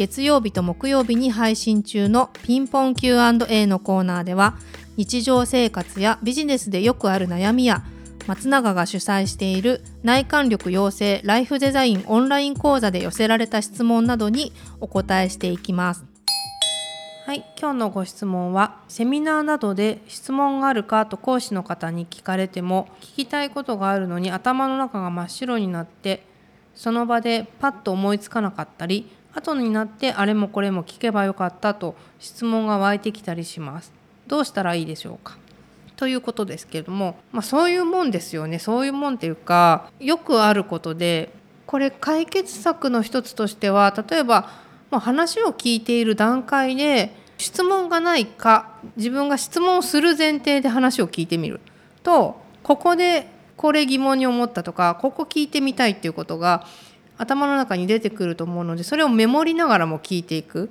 月曜日と木曜日に配信中のピンポン Q&A のコーナーでは日常生活やビジネスでよくある悩みや松永が主催している内観力養成ライフデザインオンライン講座で寄せられた質問などにお答えしていきます。はい、今日のご質問はセミナーなどで質問があるかと講師の方に聞かれても聞きたいことがあるのに頭の中が真っ白になってその場でパッと思いつかなかったり後になってあれもこれも聞けばよかったと質問が湧いてきたりします。どうしたらいいでしょうか？ということですけれども、まあ、そういうもんですよね。そういうもんっていうかよくあることでこれ解決策の一つとしては例えば、まあ、話を聞いている段階で質問がないか自分が質問をする前提で話を聞いてみる。とここでこれ疑問に思ったとかここ聞いてみたいっていうことが頭の中に出てくると思うのでそれをメモりながらも聞いていく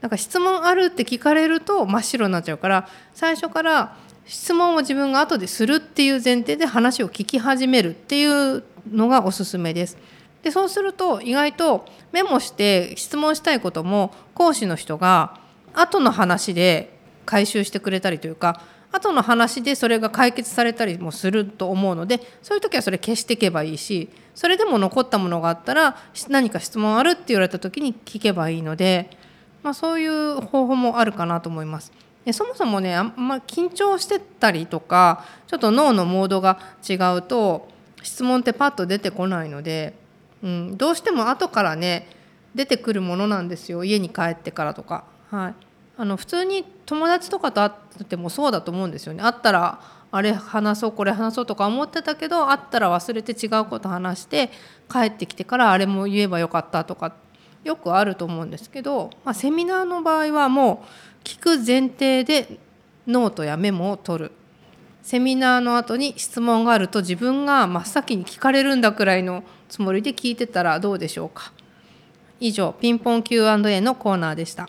なんか質問あるって聞かれると真っ白になっちゃうから最初から質問を自分が後でするっていう前提で話を聞き始めるっていうのがおすすめです。でそうすると意外とメモして質問したいことも講師の人が後の話で回収してくれたりというか後の話でそれが解決されたりもすると思うのでそういう時はそれ消していけばいいしそれでも残ったものがあったら何か質問あるって言われた時に聞けばいいので、まあ、そういう方法もあるかなと思います。でそもそもねあんま緊張してたりとかちょっと脳のモードが違うと質問ってパッと出てこないので、うん、どうしても後からね出てくるものなんですよ家に帰ってからとか。はい、あの普通に友達とかと会ってもそうだと思うんですよね。会ったらあれ話そうこれ話そうとか思ってたけど会ったら忘れて違うこと話して帰ってきてからあれも言えばよかったとかよくあると思うんですけど、まあ、セミナーの場合はもう聞く前提でノートやメモを取る。セミナーの後に質問があると自分が真っ先に聞かれるんだくらいのつもりで聞いてたらどうでしょうか。以上ピンポン Q&A のコーナーでした。